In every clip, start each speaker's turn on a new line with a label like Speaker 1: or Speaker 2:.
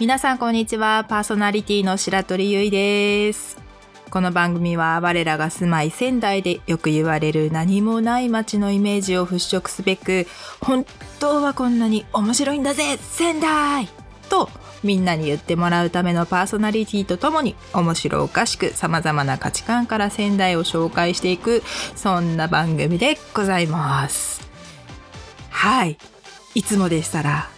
Speaker 1: 皆さんこんにちは。パーソナリティの白鳥ゆいです。この番組は我らが住まい仙台でよく言われる何もない街のイメージを払拭すべく、本当はこんなに面白いんだぜ仙台とみんなに言ってもらうためのパーソナリティとともに面白おかしく様々な価値観から仙台を紹介していくそんな番組でございます。はい。いつもでしたら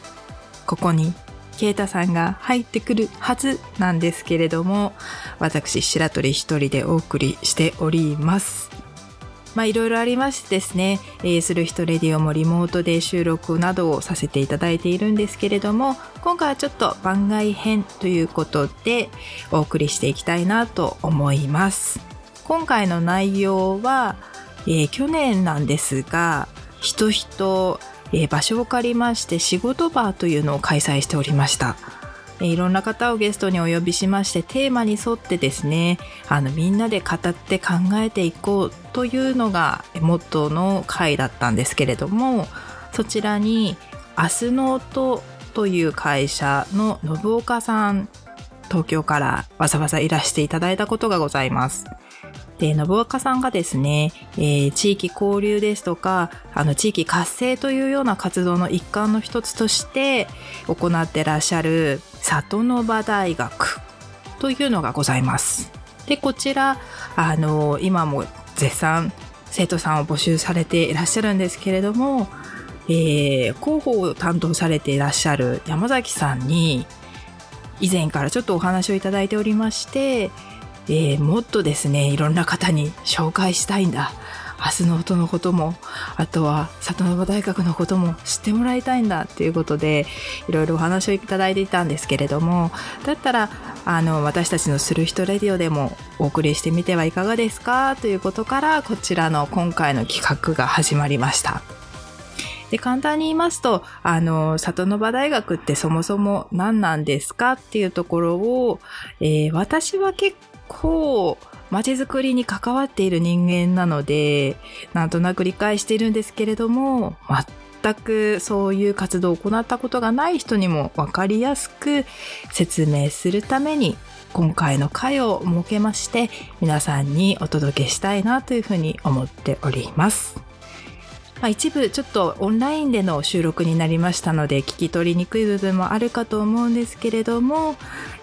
Speaker 1: ここにケイタさんが入ってくるはずなんですけれども私白鳥一人でお送りしております。まあいろいろありましてですね、する人レディオもリモートで収録などをさせていただいているんですけれども今回はちょっと番外編ということでお送りしていきたいなと思います。今回の内容は、えー去年なんですが人人、えー場所を借りまして仕事バーというのを開催しておりました。えいろんな方をゲストにお呼びしましてテーマに沿ってですねあのみんなで語って考えていこうというのがモットーの会だったんですけれどもそちらに明日の音という会社の信岡さん東京からわざわざいらしていただいたことがございます。で、信岡さんがですね、えー地域交流ですとか、あの、地域活性というような活動の一環の一つとして行ってらっしゃる里の場大学というのがございます。で、こちら、あの、今も絶賛生徒さんを募集されていらっしゃるんですけれども、えー広報を担当されていらっしゃる山崎さんに、以前からちょっとお話をいただいておりまして、えーもっとですねいろんな方に紹介したいんだ明日の音のこともあとは里の場大学のことも知ってもらいたいんだっていうことでいろいろお話をいただいていたんですけれどもだったらあの私たちの「する人レディオ」でもお送りしてみてはいかがですかということからこちらの今回の企画が始まりました。で簡単に言いますとあの里の場大学ってそもそも何なんですかっていうところを、えー私は結構街づくりに関わっている人間なのでなんとなく理解しているんですけれども全くそういう活動を行ったことがない人にも分かりやすく説明するために今回の会を設けまして皆さんにお届けしたいなというふうに思っております。まあ、一部ちょっとオンラインでの収録になりましたので聞き取りにくい部分もあるかと思うんですけれども、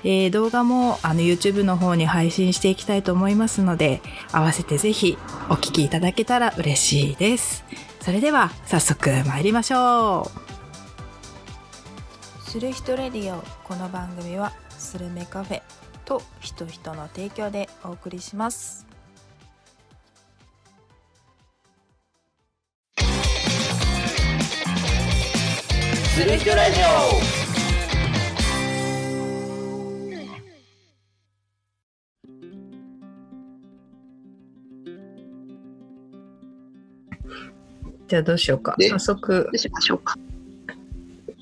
Speaker 1: えー動画もあの YouTube の方に配信していきたいと思いますので合わせてぜひお聞きいただけたら嬉しいです。それでは早速参りましょう。する人レディオこの番組はスルメカフェと人人の提供でお送りします。
Speaker 2: する人ラジオ
Speaker 1: じゃあどうしようか。
Speaker 2: で
Speaker 1: 早速
Speaker 2: どうしましょうか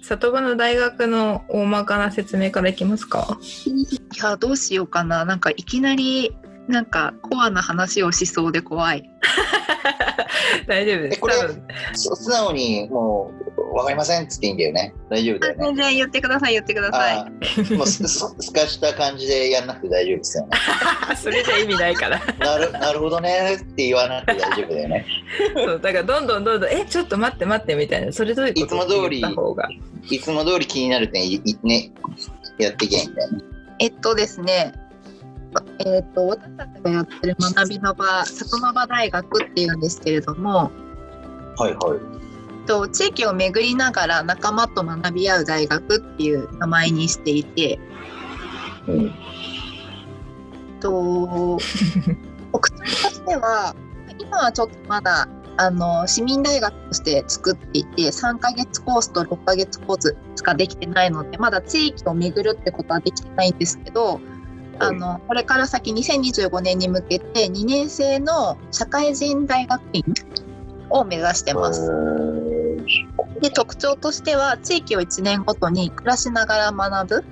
Speaker 1: 里場の大学の大まかな説明からいきますか。
Speaker 2: いやどうしようかななんかいきなりなんかコアな話をしそうで怖い
Speaker 1: 大丈夫です。
Speaker 3: えこれ
Speaker 1: 多分
Speaker 3: そ素直にもう分かりませんっつっていいんだよね。大丈夫だよね。
Speaker 2: 全然言ってください言ってください。
Speaker 3: もうす すすかした感じでやんなくて大丈夫ですよね。
Speaker 1: それじゃ意味ないから。
Speaker 3: なるなるほどねって言わなくて大丈夫だよね。
Speaker 1: そうだからどんどんどんどんえちょっと待って待ってみたいな。それどういうこと
Speaker 3: いつも通りいつも通り気になる点いいねやっていけみたいな
Speaker 2: えっとですねえっと私たちがやってる学びの場里の場大学っていうんですけれども
Speaker 3: はいはい
Speaker 2: と地域を巡りながら仲間と学び合う大学っていう名前にしていて。
Speaker 3: うん。
Speaker 2: と 特徴としては今はちょっとまだあの市民大学として作っていて3ヶ月コースと6ヶ月コースしかできてないのでまだ地域を巡るってことはできてないんですけどあのこれから先2025年に向けて2年生の社会人大学院を目指してます。で特徴としては地域を1年ごとに暮らしながら学ぶ。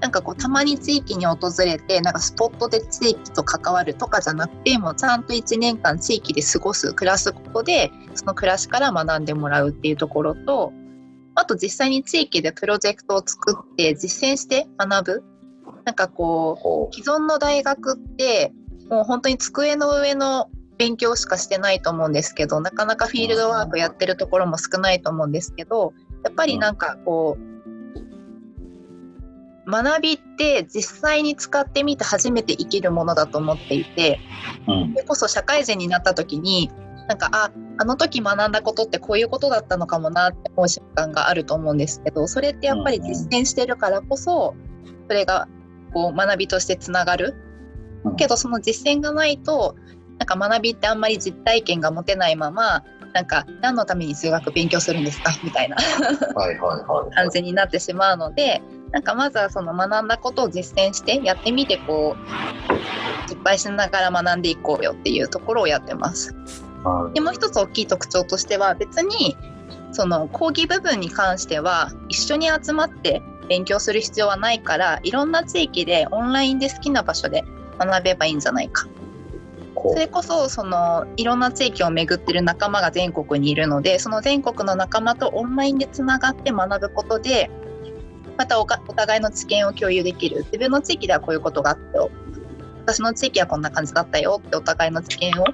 Speaker 2: なんかこうたまに地域に訪れてなんかスポットで地域と関わるとかじゃなくてもうちゃんと1年間地域で過ごす暮らすことでその暮らしから学んでもらうっていうところと、あと実際に地域でプロジェクトを作って実践して学ぶ。なんかこ
Speaker 3: ほ
Speaker 2: う。既存の大学ってもう本当に机の上の勉強しかしてないと思うんですけどなかなかフィールドワークやってるところも少ないと思うんですけどやっぱりなんかこう学びって実際に使ってみて初めて生きるものだと思っていてそれこそ社会人になった時になんかああの時学んだことってこういうことだったのかもなって思う瞬間があると思うんですけどそれってやっぱり実践してるからこそそれがこう学びとしてつながる。
Speaker 3: うん。
Speaker 2: けどその実践がないとなんか学びってあんまり実体験が持てないままなんか何のために数学勉強するんですか？みたいな。感じになってしまうのでなんかまずはその学んだことを実践してやってみてこう失敗しながら学んでいこうよっていうところをやってます。
Speaker 3: はい
Speaker 2: でもう一つ大きい特徴としては別にその講義部分に関しては一緒に集まって勉強する必要はないからいろんな地域でオンラインで好きな場所で学べばいいんじゃないか
Speaker 3: こ
Speaker 2: それこそそのいろんな地域を巡ってる仲間が全国にいるのでその全国の仲間とオンラインでつながって学ぶことでまたおかお互いの知見を共有できる。自分の地域ではこういうことがあったよ私の地域はこんな感じだったよってお互いの知見を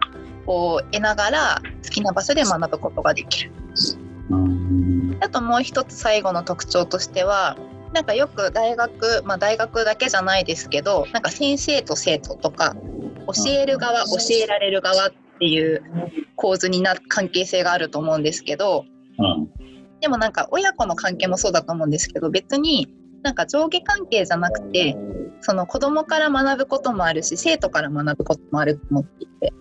Speaker 2: こう得ながら好きな場所で学ぶことができる。あともう一つ最後の特徴としてはなんかよく大学まあ大学だけじゃないですけどなんか先生と生徒とか教える側教えられる側っていう構図にな関係性があると思うんですけど
Speaker 3: うん。
Speaker 2: でもなんか親子の関係もそうだと思うんですけど別になんか上下関係じゃなくてその子供から学ぶこともあるし生徒から学ぶこともあると思っていて。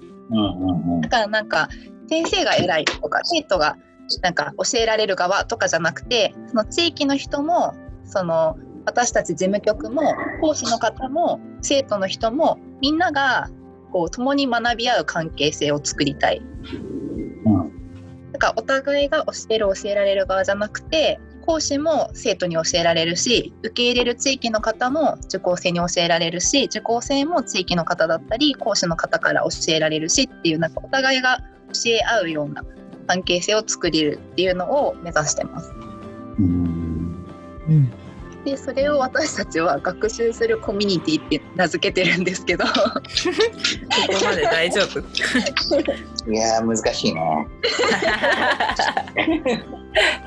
Speaker 2: だからなんか先生が偉いとか生徒がなんか教えられる側とかじゃなくてその地域の人もその私たち事務局も講師の方も生徒の人もみんながこう共に学び合う関係性を作りたい。
Speaker 3: うん
Speaker 2: だからお互いが教える教えられる側じゃなくて講師も生徒に教えられるし受け入れる地域の方も受講生に教えられるし受講生も地域の方だったり講師の方から教えられるしっていうなんかお互いが教え合うような関係性を作れるっていうのを目指してます。
Speaker 3: うん
Speaker 1: うん。
Speaker 2: でそれを私たちは学習するコミュニティって名付けてるんですけど
Speaker 1: ここまで大丈夫？
Speaker 3: いやー難しいね。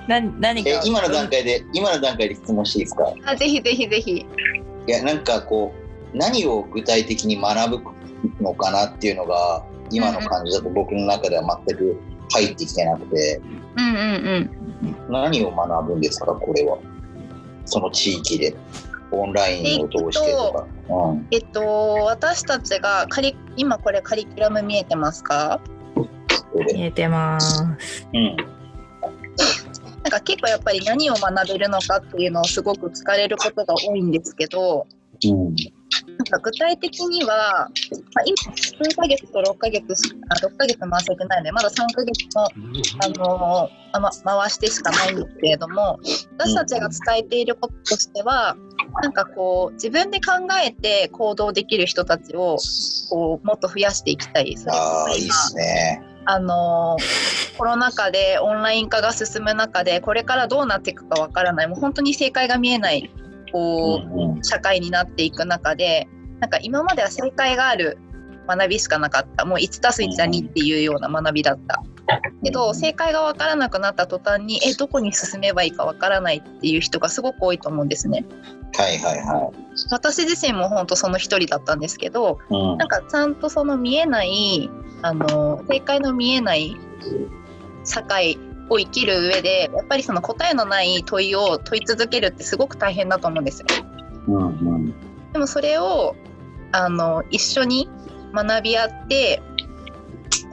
Speaker 1: な 何か
Speaker 3: え今の段階で今の段階で質問していいですか？
Speaker 2: あぜひぜひぜひ
Speaker 3: いやなんかこう何を具体的に学ぶのかなっていうのが今の感じだと僕の中では全く入ってきてなくて
Speaker 2: うんうんうん
Speaker 3: 何を学ぶんですかこれは？その地域でオンラインを通してとか。うん。
Speaker 2: えっと私たちがカリ今これカリキュラム見えてますか？
Speaker 1: 見えてます。
Speaker 3: うん。
Speaker 2: なんか結構やっぱり何を学べるのかっていうのをすごく聞かれることが多いんですけど
Speaker 3: うん
Speaker 2: なんか具体的には、まあ、今数ヶ月と6ヶ月しあ6ヶ月回せてないのでまだ3ヶ月の、あのーあま、回してしかないんですけれども私たちが伝えていることとしてはなんかこう自分で考えて行動できる人たちをこうもっと増やしていきたい。
Speaker 3: ああいいですね。
Speaker 2: あのコロナ禍でオンライン化が進む中でこれからどうなっていくかわからないもう本当に正解が見えないこう、社会になっていく中でなんか今までは正解がある学びしかなかった。もう 1+1 は2っていうような学びだった。けど正解がわからなくなった途端にえどこに進めばいいかわからないっていう人がすごく多いと思うんですね。
Speaker 3: はいはいは
Speaker 2: 私自身も本当その一人だったんですけど
Speaker 3: い。うん。
Speaker 2: なんかちゃんとその見えないあの正解の見えない社会を生きる上でやっぱりその答えのない問いを問い続けるってすごく大変だと思うんですよ。
Speaker 3: うんうん
Speaker 2: でもそれをあの一緒に学び合って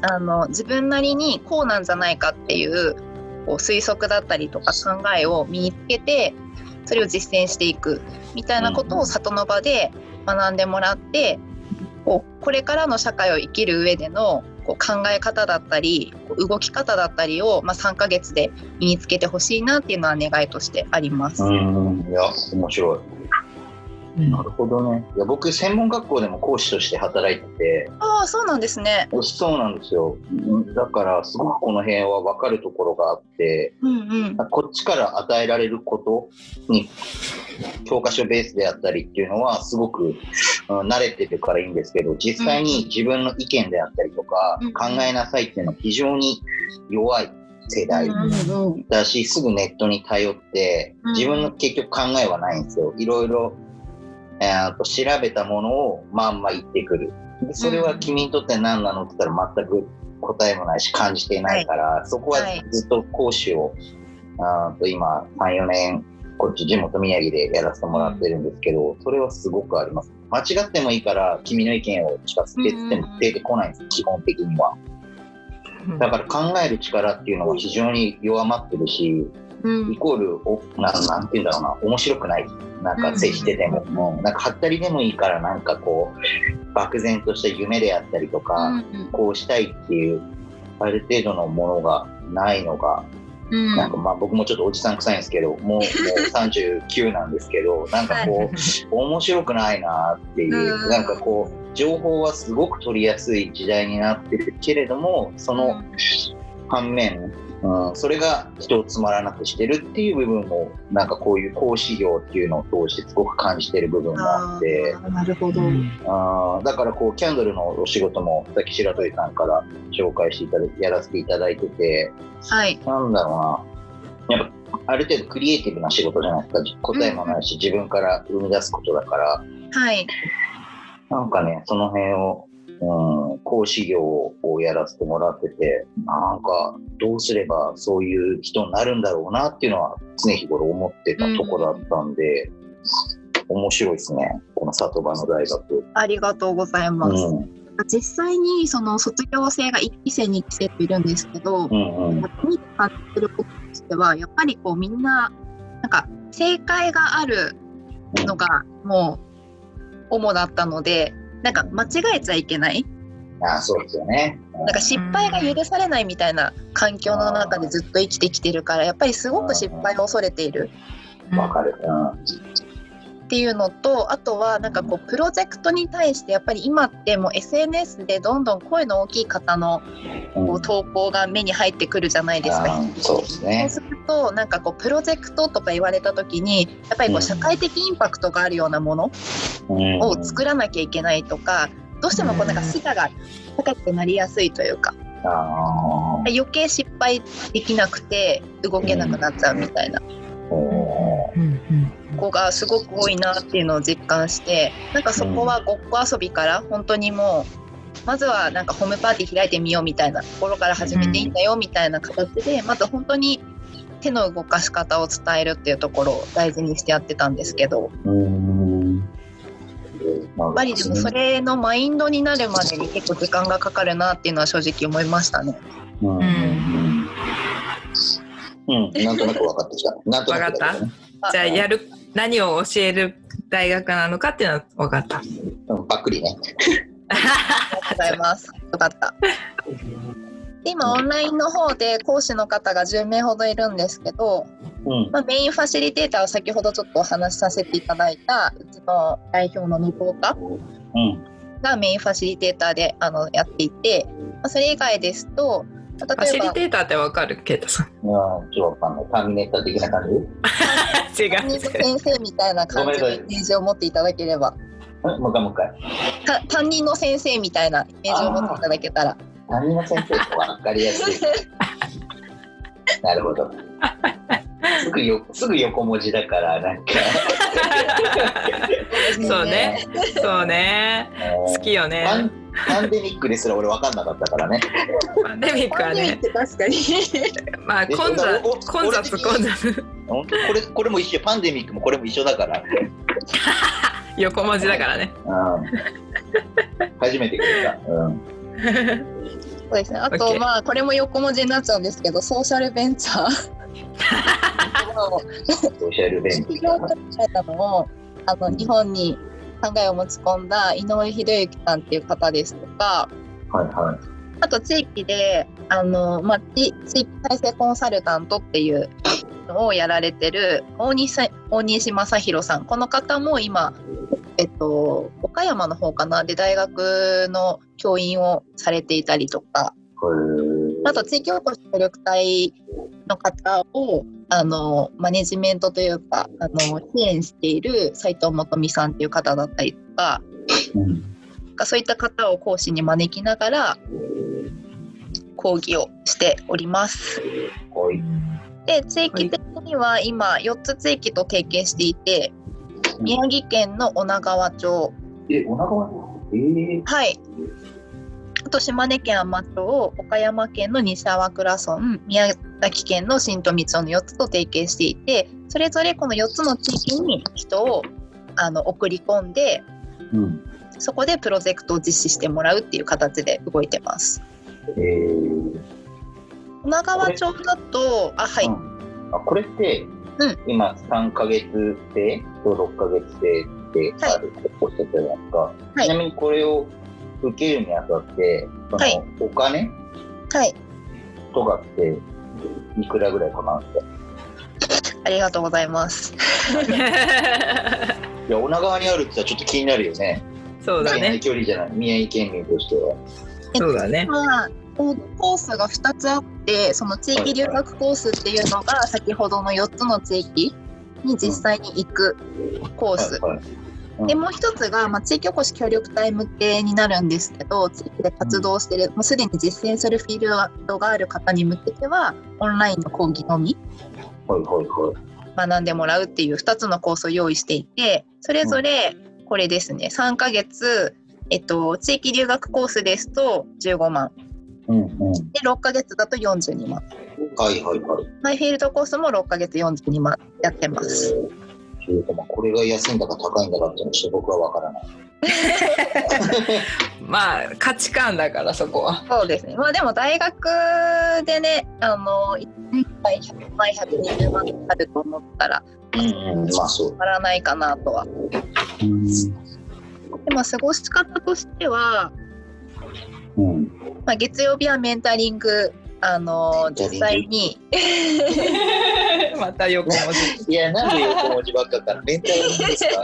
Speaker 2: あの自分なりにこうなんじゃないかっていうこう推測だったりとか考えを身につけてそれを実践していくみたいなことを里の場で学んでもらってこうこれからの社会を生きる上でのこう考え方だったり動き方だったりを、まあ、3か月で身につけてほしいなっていうのは願いとしてあります。
Speaker 3: うんいや面白い。なるほどね。いや僕専門学校でも講師として働いてて、
Speaker 2: ああそうなんですね。
Speaker 3: そうなんですよ。うんだからすごくこの辺は分かるところがあって、
Speaker 2: うんうん。
Speaker 3: こっちから与えられることに教科書ベースであったりっていうのはすごく、うん慣れてるからいいんですけど実際に自分の意見であったりとか、
Speaker 2: うん
Speaker 3: 考えなさいっていうのは非常に弱い世代だしすぐネットに頼って
Speaker 2: うん
Speaker 3: 自分の結局考えはないんですよ。いろいろ、えーと調べたものをまんま言ってくる。でそれは君にとって何なのって言ったら全く答えもないし感じていないから、そこは
Speaker 2: はい。
Speaker 3: ずっと講師を、あーと今34年こっち地元宮城でやらせてもらってるんですけどそれはすごくあります。間違ってもいいから君の意見を聞かせてってっても出てこないん。です基本的には。だから考える力っていうのは非常に弱まってるし
Speaker 2: うん。
Speaker 3: イコールおななんて言うんだろうな面白くない。なんか接してても、
Speaker 2: うん
Speaker 3: もうなんかはったりでもいいからなんかこう漠然とした夢であったりとか、
Speaker 2: うん
Speaker 3: こうしたいっていうある程度のものがないのが、
Speaker 2: うん。
Speaker 3: なんかまあ僕もちょっとおじさん臭いんですけどもうもう39なんですけど なんかこう面白くないなっていう、
Speaker 2: うん。
Speaker 3: なんかこう情報はすごく取りやすい時代になってるけれどもその反面、うん、それが人をつまらなくしてるっていう部分もなんかこういう講師業っていうのを通してすごく感じてる部分もあって
Speaker 2: なるほど。
Speaker 3: あーだからこうキャンドルのお仕事もさっき白鳥さんから紹介していただやらせていただいてて
Speaker 2: はい。
Speaker 3: なんだろうなやっぱある程度クリエイティブな仕事じゃないですか答えもないし自分から生み出すことだから
Speaker 2: はい。
Speaker 3: なんかねその辺を、うん、講師業をやらせてもらっててなんかどうすればそういう人になるんだろうなっていうのは常日頃思ってたとこだったんで、面白いですねこの里場の大学。
Speaker 2: ありがとうございます。
Speaker 3: うん
Speaker 2: 実際にその卒業生が1期生2期生といるんですけど、
Speaker 3: うんうん
Speaker 2: 感じてることとしてはやっぱりこうみんななんか正解があるのがもう主だったのでなんか間違えちゃいけない？
Speaker 3: あそうですよね。
Speaker 2: なんか失敗が許されないみたいな環境の中でずっと生きてきてるからやっぱりすごく失敗を恐れている
Speaker 3: わかる。
Speaker 2: っていうのとあとはなんかこうプロジェクトに対してやっぱり今ってもう SNS でどんどん声の大きい方の
Speaker 3: うん
Speaker 2: こう投稿が目に入ってくるじゃないですか。
Speaker 3: うです
Speaker 2: そう
Speaker 3: ね。
Speaker 2: するとなんかこうプロジェクトとか言われた時にやっぱりこ
Speaker 3: う
Speaker 2: うん。社会的インパクトがあるようなもの
Speaker 3: うん。
Speaker 2: を作らなきゃいけないとかどうしてもこうなんか視座が高くなりやすいというか余計失敗できなくて動けなくなっちゃうみたいな。子がすごく多いなっていうのを実感してなんかそこはごっこ遊びから本当にもうまずはなんかホームパーティー開いてみようみたいなところから始めていいんだよみたいな形でまず本当に手の動かし方を伝えるっていうところを大事にしてやってたんですけど
Speaker 3: うん。や
Speaker 2: やっぱりでもそれのマインドになるまでに結構時間がかかるなっていうのは正直思いましたね。
Speaker 3: うん。
Speaker 1: ん
Speaker 3: うん、なんとなく分かってきた。なんとなくだけどね。
Speaker 1: じゃあやる何を教える大学なのかっていうのは分かった。
Speaker 3: うんばっくりね。
Speaker 2: ありがとうございます。よかった。で今オンラインの方で講師の方が10名ほどいるんですけど、
Speaker 3: うん。
Speaker 2: まあ、メインファシリテーターは先ほどちょっとお話しさせていただいたうちの代表の向岡
Speaker 3: うん。
Speaker 2: がメインファシリテーターであのやっていて、まあ、それ以外ですと、まあ
Speaker 1: ファシリ
Speaker 2: 例えば
Speaker 1: テーターって分かる？ケイタさん。
Speaker 3: いやーちょっとわかんない。ターミネーター的な感じ？
Speaker 1: 違
Speaker 2: 担任の先生みたいな感じ？のイメージを持っていただければ
Speaker 3: うんもう一回もう一回。
Speaker 2: た担任の先生みたいなイメージを持っていただけたら
Speaker 3: ターミの先生って分かりやすい。なるほど。すぐよすぐ横文字だからなんか
Speaker 1: そうね。そうね。好きよ
Speaker 3: パ
Speaker 1: ね
Speaker 3: ン。パンデミックですら俺分かんなかったからね。
Speaker 1: パンデミックはね。
Speaker 2: 確かに
Speaker 1: まあ
Speaker 3: で
Speaker 1: 混雑混雑
Speaker 3: 俺
Speaker 1: 混雑
Speaker 3: 本当これこれも一緒パンデミックもこれも一緒だから。
Speaker 1: 横文字だからね。
Speaker 3: うん初めてくれた。うん。
Speaker 2: そうですね。あと、
Speaker 1: OK
Speaker 2: まあ、これも横文字になっちゃうんですけど、ソーシャルベンチャー。
Speaker 3: ソーシャルベンチ
Speaker 2: 企業とえたのを、あの、日本に考えを持ち込んだ井上博之さんっていう方ですとか。
Speaker 3: はいはい。
Speaker 2: あと地域で、あの、まあ、地地域再生コンサルタントっていうをやられてる大西大西正弘さんこの方も今、えっと、岡山の方かな？で大学の教員をされていたりとか。あと地域おこし協力隊の方をあのマネジメントというかあの支援している斉藤元美さんっていう方だったりとか、
Speaker 3: うん。
Speaker 2: そういった方を講師に招きながら講義をしております。
Speaker 3: はい。
Speaker 2: で地域的には今4つ地域と提携していて宮城県の女川町。
Speaker 3: え、お腹はえー、
Speaker 2: はい。あと島根県海士町岡山県の西粟倉村宮崎県の新富町の4つと提携していてそれぞれこの4つの地域に人をあの送り込んで
Speaker 3: うん。
Speaker 2: そこでプロジェクトを実施してもらうっていう形で動いてます。
Speaker 3: えー、
Speaker 2: 女川町だとあはい、
Speaker 3: うん。あこれって、
Speaker 2: うん。
Speaker 3: 今3ヶ月生と6ヶ月生ってあるっておっしゃったじゃないですか、
Speaker 2: はい。
Speaker 3: ちなみにこれを受けるにあたってその、
Speaker 2: はい。
Speaker 3: お金
Speaker 2: はい。
Speaker 3: とかっていくらぐらいかかるんですか
Speaker 2: ありがとうございます。
Speaker 3: いや女川にあるって言ったらちょっと気になるよね。
Speaker 1: そうだね。
Speaker 3: 距離じゃない。宮城県民としては。
Speaker 1: そうだね。
Speaker 2: まあ、コースが2つあってその地域留学コースっていうのが先ほどの4つの地域に実際に行くコース、でもう一つが、まあ、地域おこし協力隊向けになるんですけど地域で活動してる、もうすでに実践するフィールドがある方に向けてはオンラインの講義のみ学んでもらうっていう2つのコースを用意していてそれぞれこれですね3ヶ月、えっと、地域留学コースですと15万
Speaker 3: うんうん
Speaker 2: で6ヶ月だと42万
Speaker 3: はいはいはい
Speaker 2: マイフィールドコースも6ヶ月42万やってます。
Speaker 3: それともこれが安いんだか高いんだかっていうのは僕は分からない
Speaker 1: まあ価値観だからそこは。
Speaker 2: そうですね。まあでも大学でね、あの、1年間100万、120万あると思ったら、
Speaker 3: うんうんまあそう
Speaker 2: 変わらないかなとは。でも過ごし方としては、
Speaker 3: うん。
Speaker 2: まあ、月曜日はメンタリング、あの、実際に、
Speaker 1: また横文字。
Speaker 3: いや、なんで横文字ばっかから、メンタルいいんですか？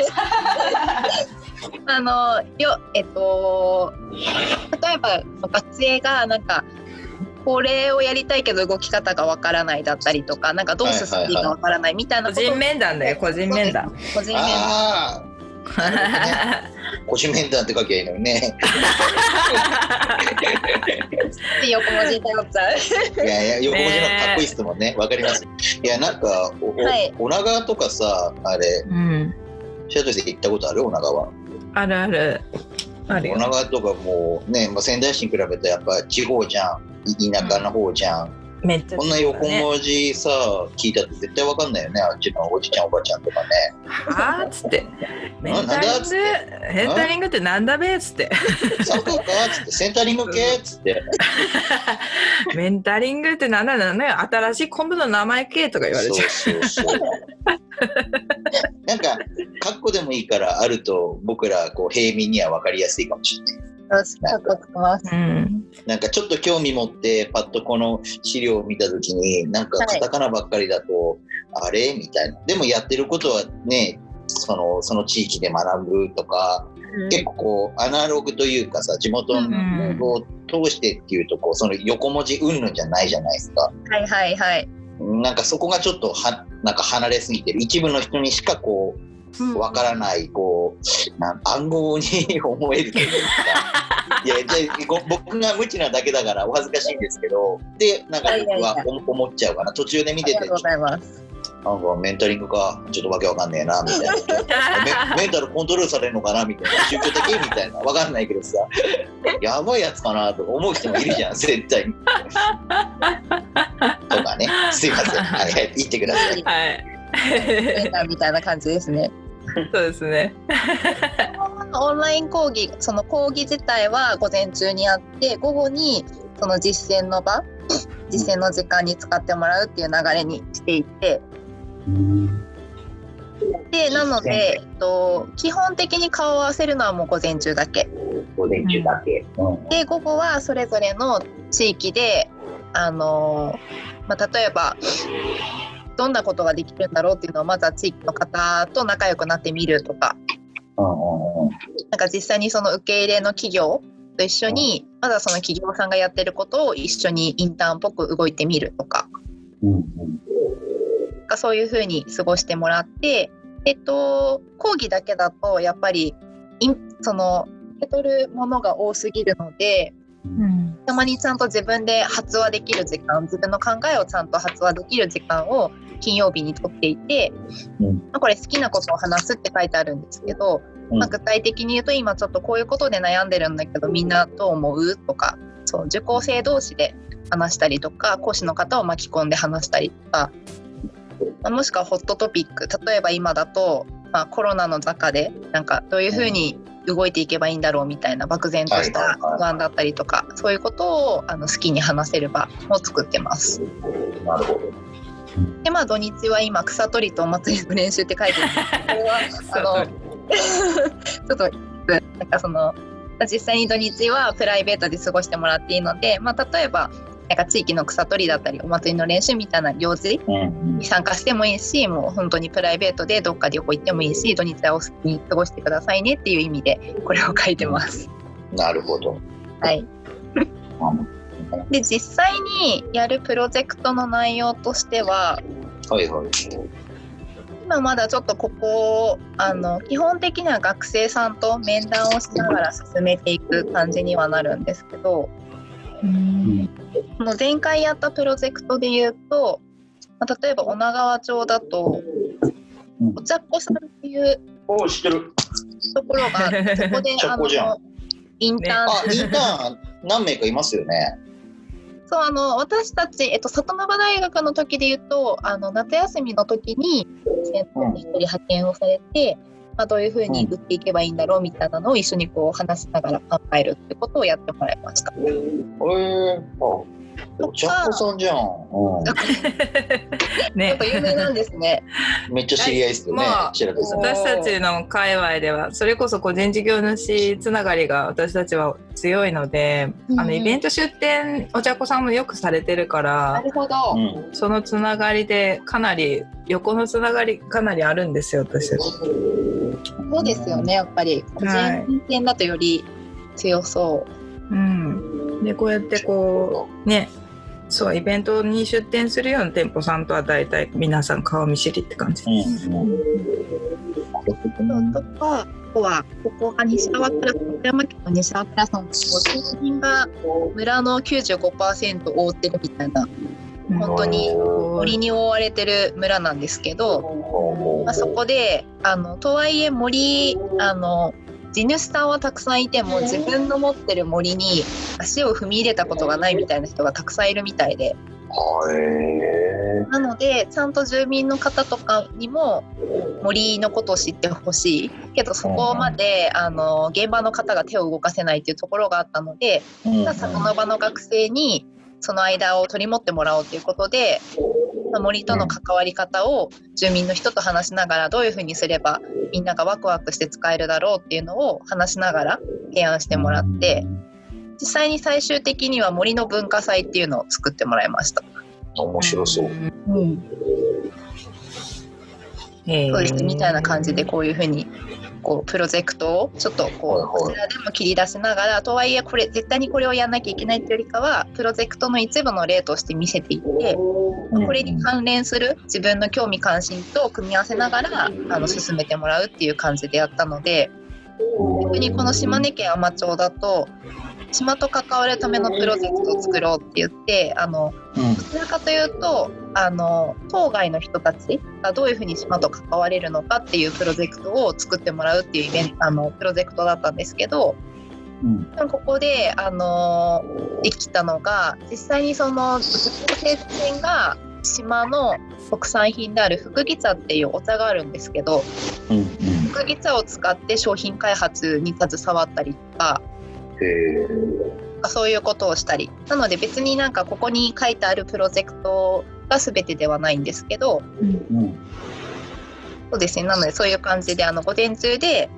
Speaker 2: あの、よ、えっと、例えば学生がなんか、これをやりたいけど動き方がわからないだったりとか、なんかどう進んでいいかわからないみたいなことを
Speaker 1: 個人面談だよ、個人面談。
Speaker 2: 個人面
Speaker 3: ああ、個人面談って書きゃいいのにね。
Speaker 2: で横文字に頼っちゃう。
Speaker 3: いやいや、横文字のかっこいいですもんね。わかります？いや、なんか、お、お
Speaker 2: はい
Speaker 3: 女川とかさ、あれ、
Speaker 1: うん。
Speaker 3: シとして行ったことある？女川。
Speaker 1: あるある。あるよ。
Speaker 3: 女川とかもうね、まあ、仙台市に比べてやっぱ地方じゃん。田舎の方じゃん。
Speaker 1: めっちゃ
Speaker 3: こんな横
Speaker 1: ね
Speaker 3: 文字さ、聞いたって絶対わかんないよね。あっちのおじちゃんおばちゃんとかね。
Speaker 1: はあっつって。メンタリング？ンタリングってなんだべっつって。
Speaker 3: サッカーか？っつって、センタリング系？っつって。
Speaker 1: メンタリングってなんだなんだよ。新しい昆布の名前系とか言われちゃう。
Speaker 3: そうそうそう。なんか、カッコでもいいからあると、僕らこう平民には分かりやすいかもしれない。
Speaker 1: うん。
Speaker 3: なんかちょっと興味持って、パッとこの資料を見たときに、なんかカタカナばっかりだと、あれ？みたいな。でもやってることはね、そのその地域で学ぶとか、結構こうアナログというかさ地元
Speaker 2: うん
Speaker 3: を通してっていうとこうその横文字うんぬんじゃないじゃないですか。
Speaker 2: はいはいはい。
Speaker 3: なんかそこがちょっとはなんか離れすぎてる一部の人にしかこうわからないこうなん暗号に思えるというか。いやじゃ僕が無知なだけだからお恥ずかしいんですけど。でなんか僕は思思っちゃうかな。途中で見てて
Speaker 2: ありがとうございます。
Speaker 3: なんかメンタリングかちょっとわけわかんねえなみたいな。メ メンタルコントロールされるのかなみたいな。宗教的みたいな。わかんないけどさ。やばいやつかなとか思う人もいるじゃん絶対に。とかね。すいません。はいはい。言ってください。
Speaker 1: はい。
Speaker 2: みたいな感じですね。
Speaker 1: そうですね。
Speaker 2: オンライン講義、その講義自体は午前中にあって、午後にその実践の場、実践の時間に使ってもらうっていう流れにしていて、で、なので、えっと、基本的に顔を合わせるのはもう午前中だけ。
Speaker 3: 午前中だけ。
Speaker 2: で、午後はそれぞれの地域で、あの、まあ、例えば、どんなことができるんだろうっていうのをまずは地域の方と仲良くなってみるとか。
Speaker 3: うんうんうん
Speaker 2: なんか実際にその受け入れの企業と一緒にまずはその企業さんがやってることを一緒にインターンっぽく動いてみるとか。
Speaker 3: うん
Speaker 2: かそういうふうに過ごしてもらって、えっと、講義だけだとやっぱりインその受け取るものが多すぎるので
Speaker 1: うん。
Speaker 2: たまにちゃんと自分で発話できる時間自分の考えをちゃんと発話できる時間を金曜日にとっていて、
Speaker 3: うん。
Speaker 2: まあ、これ好きなことを話すって書いてあるんですけど、
Speaker 3: うん。
Speaker 2: まあ、具体的に言うと今ちょっとこういうことで悩んでるんだけどみんなどう思う？とかそう受講生同士で話したりとか講師の方を巻き込んで話したりとか、まあ、もしくはホットトピック例えば今だと、まあ、コロナの中でなんかどういうふうに動いていけばいいんだろうみたいな漠然とした不安だったりとかそういうことをあの好きに話せる場を作ってます。
Speaker 3: なるほど。
Speaker 2: でまあ土日は今草取りとお祭りの練習って書いてるんですけど ちょっとなんかその実際に土日はプライベートで過ごしてもらっていいので、まあ、例えばなんか地域の草取りだったりお祭りの練習みたいな行事に参加してもいいしもう本当にプライベートでどっか旅行行ってもいいし土日はお好きに過ごしてくださいねっていう意味でこれを書いてます。
Speaker 3: なるほど。
Speaker 2: はい、で実際にやるプロジェクトの内容としては
Speaker 3: はいはい。
Speaker 2: 今まだちょっとここをあの基本的には学生さんと面談をしながら進めていく感じにはなるんですけど
Speaker 1: うん
Speaker 2: この前回やったプロジェクトで言うと、まあ例えば女川町だと
Speaker 3: うん
Speaker 2: お茶っ子さんっていう
Speaker 3: お知ってる。
Speaker 2: ところがあってそこで あのインターン、
Speaker 3: あ、インターン何名かいますよね。
Speaker 2: そうあの私たち、えっと、里沼大学の時で言うとあの夏休みの時に先生に一人派遣をされて、まあ、どういうふうに打っていけばいいんだろうみたいなのを一緒にこう話しながら考えるってことをやってもらいました。
Speaker 3: ええあ、お茶っ子さんじゃん。う
Speaker 1: ね
Speaker 2: やっぱ有名なんですね。
Speaker 3: ん。めっちゃ知り合いですよね
Speaker 1: まあ。私たちの界隈ではそれこそ個人事業主つながりが私たちは強いので、
Speaker 2: うん
Speaker 1: あのイベント出店お茶子さんもよくされてるか
Speaker 2: な
Speaker 1: ら
Speaker 2: るほど。
Speaker 3: うん。
Speaker 1: そのつながりでかなり横のつながりかなりあるんですよ私たち。
Speaker 2: そうですよね、やっぱり。個
Speaker 1: はい
Speaker 2: 人店だとより強そ
Speaker 1: うん、でこうやってこうねそうイベントに出店するような店舗さんとは大体皆さん顔見知りって感じ。
Speaker 3: うん。うん。
Speaker 2: う。とか、あとは、ここが西川倉、富山県の西川倉さんと、森林が村の95%覆ってるみたいな、本当に森に覆われてる村なんですけど、まあ、そこであのとはいえ森あの地主さんはたくさんいても自分の持ってる森に足を踏み入れたことがないみたいな人がたくさんいるみたいで。
Speaker 3: へ
Speaker 2: なのでちゃんと住民の方とかにも森のことを知ってほしい。けどそこまであの現場の方が手を動かせないっていうところがあったので
Speaker 3: え。
Speaker 2: その場の学生にその間を取り持ってもらおうということで、まあ森との関わり方を住民の人と話しながらどういうふうにすればみんながワクワクして使えるだろうっていうのを話しながら提案してもらって実際に最終的には森の文化祭っていうのを作ってもらいました。
Speaker 3: 面白そう。
Speaker 2: うん、そうです。みたいな感じでこういうふうにこうプロジェクトをちょっとこうこちらでも切り出しながらとはいえこれ絶対にこれをやんなきゃいけないっていうよりかはプロジェクトの一部の例として見せていってこれに関連する自分の興味関心と組み合わせながらあの進めてもらうっていう感じでやったので逆にこの島根県海士町だと島と関わるためのプロジェクトを作ろうって言ってあの
Speaker 3: うん
Speaker 2: どちらかというとあの当該の人たちがどういうふうに島と関われるのかっていうプロジェクトを作ってもらうっていうイベントあのプロジェクトだったんですけど
Speaker 3: うん
Speaker 2: ここであのできたのが実際にその生店が島の特産品である福木茶っていうお茶があるんですけど
Speaker 3: うんうん
Speaker 2: 福木茶を使って商品開発に携わったりとか。そういうことをしたり。なので別になんかここに書いてあるプロジェクトが全てではないんですけど。
Speaker 3: うん
Speaker 2: そうですね。なのでそういう感じであの午前中で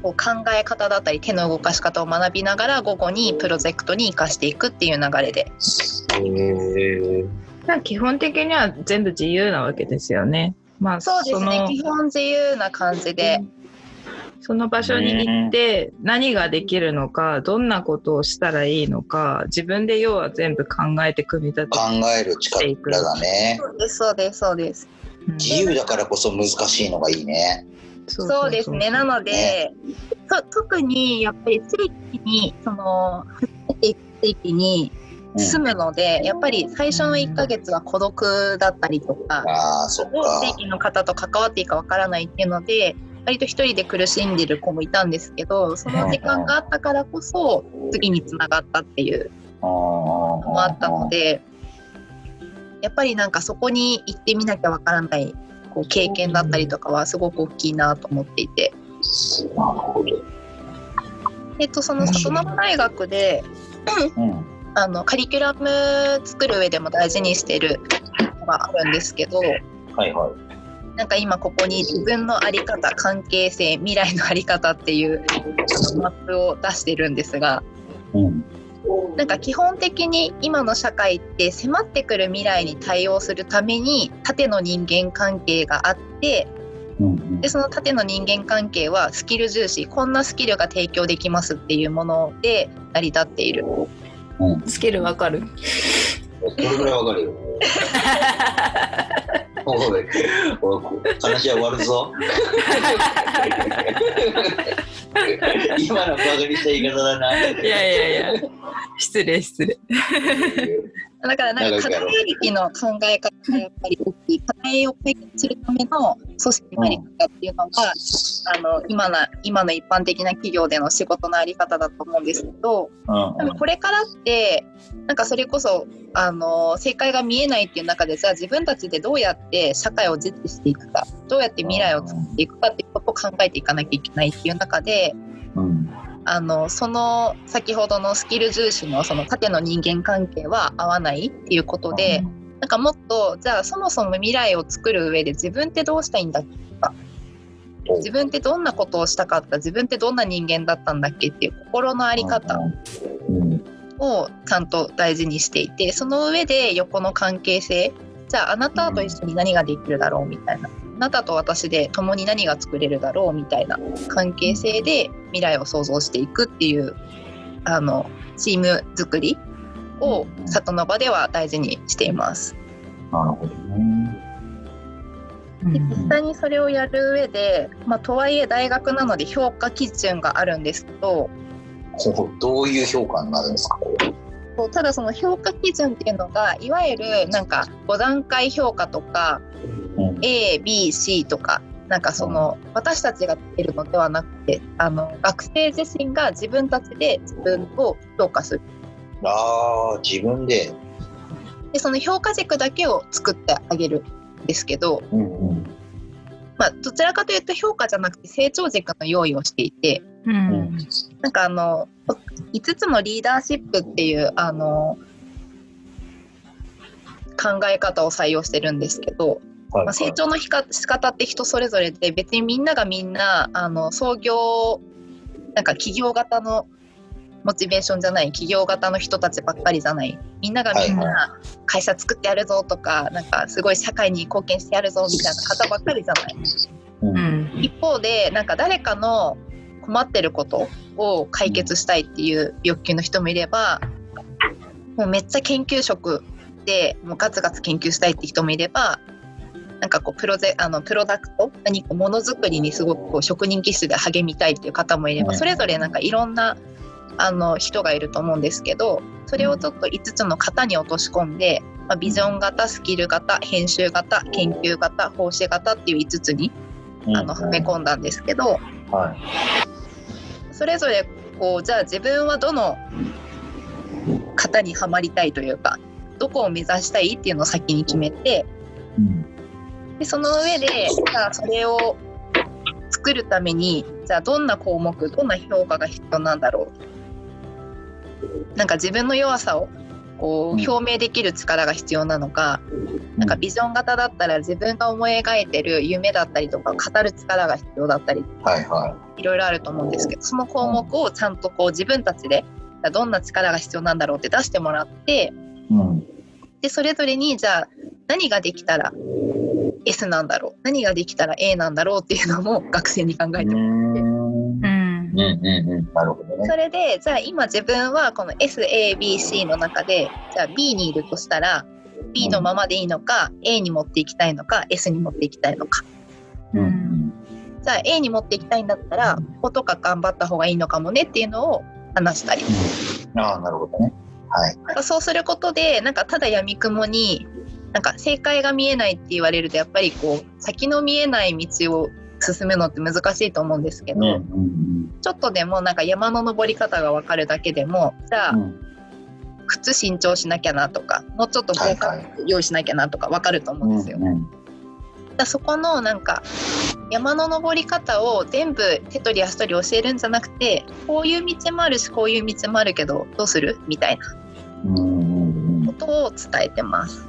Speaker 2: こう考え方だったり手の動かし方を学びながら午後にプロジェクトに生かしていくっていう流れで。
Speaker 3: へえ。
Speaker 1: まあ基本的には全部自由なわけですよね。まあ
Speaker 2: そうですね。
Speaker 1: の
Speaker 2: 基本自由な感じで、
Speaker 1: その場所に行って何ができるのか、どんなことをしたらいいのか、自分で要は全部考えて組み立て
Speaker 3: 考える力だね。
Speaker 2: そうですそうですそうです。
Speaker 1: うん。
Speaker 3: 自由だからこそ難しいのがいいね。
Speaker 1: そ
Speaker 2: そうですね。なので、と特にやっぱり地域にその初めて行く地域に住むので、やっぱり最初の1ヶ月は孤独だったりとか、
Speaker 3: ああ、そっ
Speaker 2: どう
Speaker 3: か
Speaker 2: 地。域の方と関わっていいかわからないっていうので割と一人で苦しんでる子もいたんですけどその時間があったからこそ次につながったっていうのもあったのでやっぱりなんかそこに行ってみなきゃわからないこう経験だったりとかはすごく大きいなと思っていて。えっと、その里生大学で
Speaker 3: うん。
Speaker 2: あのカリキュラム作る上でも大事にしてるのがあるんですけど
Speaker 3: はいはい。
Speaker 2: なんか今ここに自分の在り方関係性未来の在り方っていうマップを出してるんですが
Speaker 3: うん。
Speaker 2: なんか基本的に今の社会って迫ってくる未来に対応するために縦の人間関係があって
Speaker 3: うん
Speaker 2: でその縦の人間関係はスキル重視こんなスキルが提供できますっていうもので成り立っている。
Speaker 3: うん。
Speaker 1: スキルわかる
Speaker 3: それぐらいわかるよ。おい、おい話は終わるぞ。今のバカにした言い方だな。
Speaker 1: いやいやいや失礼失礼
Speaker 2: だからなんか課題ありきの考え方がやっぱり大きい課題を解決するための組織のあり方っていうのが、あの今の今の一般的な企業での仕事のあり方だと思うんですけど
Speaker 3: うん
Speaker 2: でもこれからってなんかそれこそあの正解が見えないっていう中でじゃあ自分たちでどうやって社会を実施していくかどうやって未来を作っていくかっていうことを考えていかなきゃいけないっていう中で
Speaker 3: うん。
Speaker 2: あのその先ほどのスキル重視のその縦の人間関係は合わないっていうことで、なんかもっとじゃあそもそも未来を作る上で自分ってどうしたいんだっけとか自分ってどんなことをしたかった自分ってどんな人間だったんだっけっていう心の在り方
Speaker 3: うん。
Speaker 2: をちゃんと大事にしていてその上で横の関係性じゃああなたと一緒に何ができるだろうみたいなあなたと私で共に何が作れるだろうみたいな関係性で未来を想像していくっていうあのチーム作りを里の場では大事にしています。
Speaker 3: なるほどね。
Speaker 2: で実際にそれをやる上で、まあ、とはいえ大学なので評価基準があるんですけど
Speaker 3: どういう評価になるんですか。
Speaker 2: そうただその評価基準っていうのがいわゆるなんか5段階評価とか
Speaker 3: うん。
Speaker 2: ABC とかなんかその私たちがつけるのではなくてあの学生自身が自分たちで自分を評価する。
Speaker 3: ああ、自分で。
Speaker 2: でその評価軸だけを作ってあげるんですけど、
Speaker 3: うんうん。
Speaker 2: まあ、どちらかというと評価じゃなくて成長軸の用意をしていて
Speaker 1: うん。
Speaker 2: なんかあの5つのリーダーシップっていうあの考え方を採用してるんですけど、
Speaker 3: はい
Speaker 2: まあ、成長のひか仕方って人それぞれで別にみんながみんなあの創業なんか企業型のモチベーションじゃない企業型の人たちばっかりじゃないみんながみん
Speaker 3: はい
Speaker 2: な会社作ってやるぞとかなんかすごい社会に貢献してやるぞみたいな方ばっかりじゃない。
Speaker 3: う。
Speaker 1: うんん
Speaker 2: 一方でなんか誰かの困ってることを解決したいっていう欲求の人もいればもうめっちゃ研究職でもうガツガツ研究したいって人もいればなんかこうプロゼあのプロダクト何かものづくりにすごくこう職人気質で励みたいっていう方もいれば
Speaker 3: うん
Speaker 2: それぞれなんかいろんなあの人がいると思うんですけどそれをちょっと5つの型に落とし込んで、まあ、ビジョン型スキル型編集型研究型奉仕型っていう5つにあのはめ込んだんですけど
Speaker 3: はい。
Speaker 2: それぞれこうじゃあ自分はどの型にはまりたいというかどこを目指したいっていうのを先に決めて
Speaker 3: うん。
Speaker 2: でその上でじゃあそれを作るためにじゃあどんな項目どんな評価が必要なんだろうなんか自分の弱さをこ
Speaker 3: う
Speaker 2: 表明できる力が必要なのか、なんかビジョン型だったら自分が思い描いてる夢だったりとかを語る力が必要だったり
Speaker 3: はいはい
Speaker 2: ろいろあると思うんですけどその項目をちゃんとこう自分たちでどんな力が必要なんだろうって出してもらって
Speaker 3: い。うん。
Speaker 2: でそれぞれにじゃあ何ができたら S なんだろう何ができたら A なんだろうっていうのも学生に考えてもらって。
Speaker 1: うん
Speaker 3: うんうんうん。なるほどね。
Speaker 2: それでじゃあ今自分はこの SABC の中でじゃあ B にいるとしたら B のままでいいのか、A に持っていきたいのか S に持っていきたいのか
Speaker 3: う
Speaker 1: うん
Speaker 3: ん
Speaker 2: じゃあ A に持っていきたいんだったらこことか頑張った方がいいのかもねっていうのを話したり
Speaker 3: うん。ああ、なるほどね。はい。
Speaker 2: なんかそうすることでなんかただ闇雲になんか正解が見えないって言われるとやっぱりこう先の見えない道を進むのって難しいと思うんですけど、
Speaker 3: うん
Speaker 2: ちょっとでもなんか山の登り方が分かるだけでもじゃあ、
Speaker 3: うんうん。
Speaker 2: 靴新調しなきゃなとかもうちょっと防寒具用意しなきゃなとか分かると思うんですよ。だそこのなんか山の登り方を全部手取り足取り教えるんじゃなくてこういう道もあるしこういう道もあるけどどうする？みたいな。ことを伝えてます。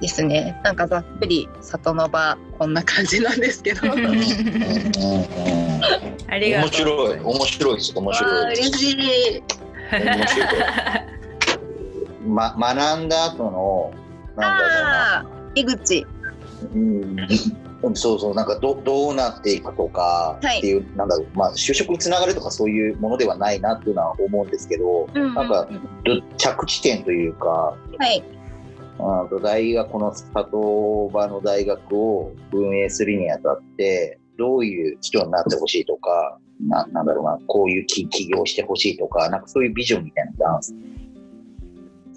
Speaker 2: ですね。なんかざっくり里の場こんな感じなんですけど。
Speaker 1: ありがとう
Speaker 3: 面白い、面白いです、面
Speaker 2: あ
Speaker 3: 白い。
Speaker 2: ー嬉しい。
Speaker 3: 面白い。ま、学んだ後の、なんだろうな。
Speaker 2: 井口。
Speaker 3: うん、そうそうなんかどどうなっていくとか
Speaker 2: はい。
Speaker 3: っていう、なんだろうまあ就職につながるとかそういうものではないなっていうのは思うんですけど
Speaker 2: うんうん。うん
Speaker 3: なんかど着地点というか
Speaker 2: はい。
Speaker 3: あと大学この里場の大学を運営するにあたってどういう人になってほしいとかななんだろうなこういう起起業してほしいとかなんかそういうビジョンみたいなのってあるんですか？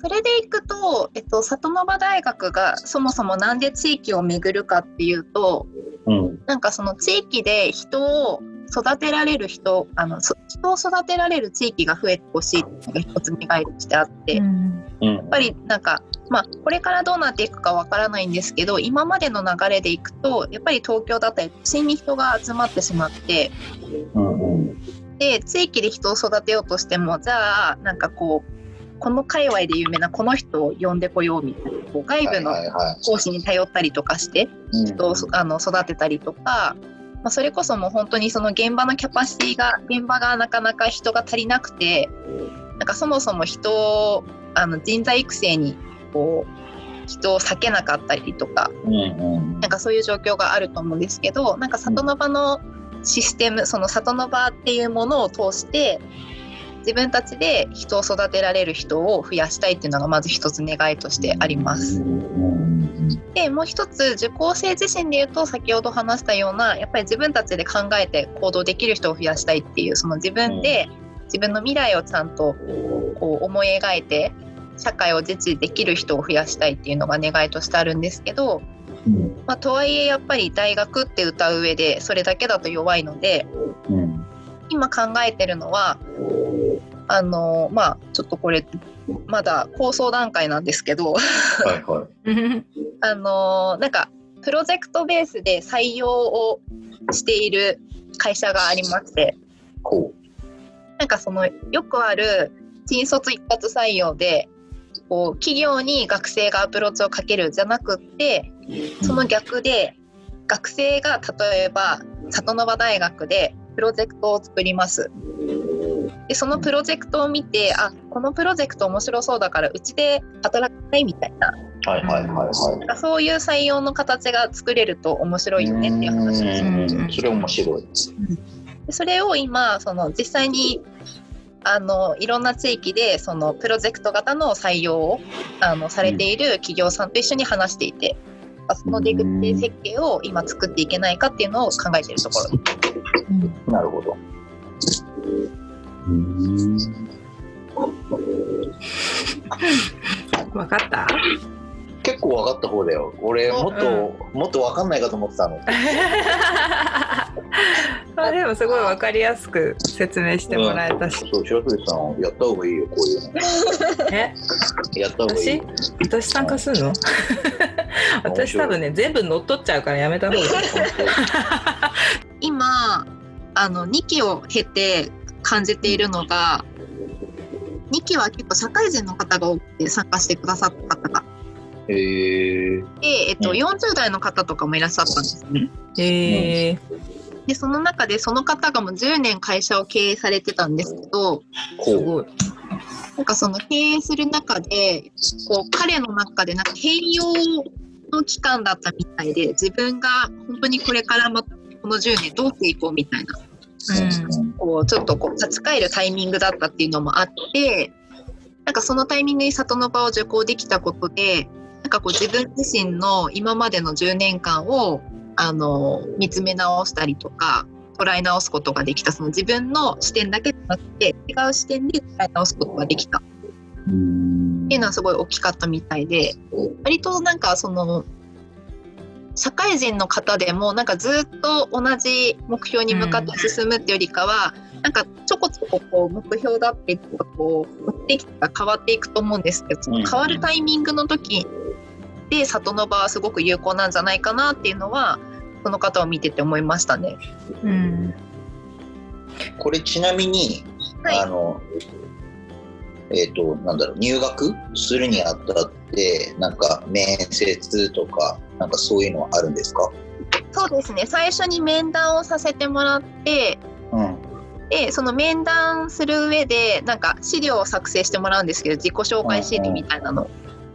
Speaker 2: それでいくと、えっと、里の場大学がそもそもなんで地域を巡るかっていうと、
Speaker 3: うん。
Speaker 2: なんかその地域で人を育てられる人、あのそ人を育てられる地域が増えてほしいっていうのが一つ願いとしてあって、やっ
Speaker 3: うん。
Speaker 2: ぱりなんか、まあ、これからどうなっていくかわからないんですけど、今までの流れでいくと、やっぱり東京だったり都心に人が集まってしまって、
Speaker 3: うんうん。
Speaker 2: で地域で人を育てようとしてもじゃあなんかこうこの界隈で有名なこの人を呼んでこようみたいなこう外部の講師に頼ったりとかして
Speaker 3: うん。
Speaker 2: 人をそあの育てたりとか、まあ、それこそもう本当にその現場のキャパシティが現場がなかなか人が足りなくてなんかそもそも人をあの人材育成にこう人を避けなかったりとかなんかそういう状況があると思うんですけどなんか里の場のシステムその里の場っていうものを通して自分たちで人を育てられる人を増やしたいっていうのがまず一つ願いとしてあります。でもう一つ受講生自身で言うと先ほど話したようなやっぱり自分たちで考えて行動できる人を増やしたいっていうその自分で自分の未来をちゃんとこう思い描いて社会を自治できる人を増やしたいっていうのが願いとしてあるんですけど、
Speaker 3: うん
Speaker 2: まあ、とはいえやっぱり大学って歌う上でそれだけだと弱いので
Speaker 3: うん
Speaker 2: 今考えてるのはあのまあちょっとこれまだ構想段階なんですけど
Speaker 3: はいはい
Speaker 2: あのなんかプロジェクトベースで採用をしている会社がありまして
Speaker 3: こ
Speaker 2: なんかそのよくある新卒一発採用でこう企業に学生がアプローチをかけるじゃなくって
Speaker 3: う
Speaker 2: その逆で学生が例えば里の場大学でプロジェクトを作ります。でそのプロジェクトを見てあこのプロジェクト面白そうだからうちで働きたいみたいな。
Speaker 3: はいはいはいはい。
Speaker 2: そういう採用の形が作れると面白いよねっていう話をして
Speaker 3: うん。それ面白い。
Speaker 2: でそれを今その実際にあのいろんな地域でそのプロジェクト型の採用をあのされている企業さんと一緒に話していて、その出口設計を今作っていけないかっていうのを考えているところ。です。
Speaker 3: なるほど。うん。
Speaker 1: わかった？
Speaker 3: 結構分かった方だよ。俺もっと、もっと分かんないかと思ってたの。
Speaker 1: あでもすごいわかりやすく説明してもらえたし、
Speaker 3: そう白鳥さんやった方がいいよこういうの。
Speaker 1: え？
Speaker 3: やった方がいい。
Speaker 1: 私？参加するの？私多分ね全部乗っ取っちゃうからやめた方がいい。
Speaker 2: 今あの2期を経て感じているのが2期は結構社会人の方が多くて参加してくださった方が。
Speaker 3: へえ。
Speaker 2: で、えっと、
Speaker 3: うん
Speaker 2: 40代の方とかもいらっしゃったんですね。
Speaker 1: へえ
Speaker 2: でその中でその方がもう10年会社を経営されてたんですけど
Speaker 3: こ
Speaker 1: すごい
Speaker 2: なんかその経営する中でこう彼の中でなんか変容の期間だったみたいで自分が本当にこれからまたこの10年どうしていこうみたいな
Speaker 3: うん。
Speaker 2: こうちょっとこう立ち返るタイミングだったっていうのもあってなんかそのタイミングに里の場を受講できたことでなんかこう自分自身の今までの10年間をあの見つめ直したりとか捉え直すことができた。その自分の視点だけじゃなくて違う視点で捉え直すことができた。っ
Speaker 3: うん。
Speaker 2: ていうのはすごい大きかったみたいで割となんかその社会人の方でもなんかずっと同じ目標に向かって進むっていうよりかは、なんかちょこちょここう目標だっていうのがこう目的が変わっていくと思うんですけどその変わるタイミングの時で里の場はすごく有効なんじゃないかなっていうのはその方を見てて思いましたね。
Speaker 1: うん
Speaker 3: これちなみに、
Speaker 2: はい。
Speaker 3: あの、えっ、と、なんだろう、入学するにあたって、なんか面接とか、なんかそういうのはあるんですか？
Speaker 2: そうですね最初に面談をさせてもらって
Speaker 3: うん。
Speaker 2: でその面談する上でなんか資料を作成してもらうんですけど自己紹介シートみたいなの。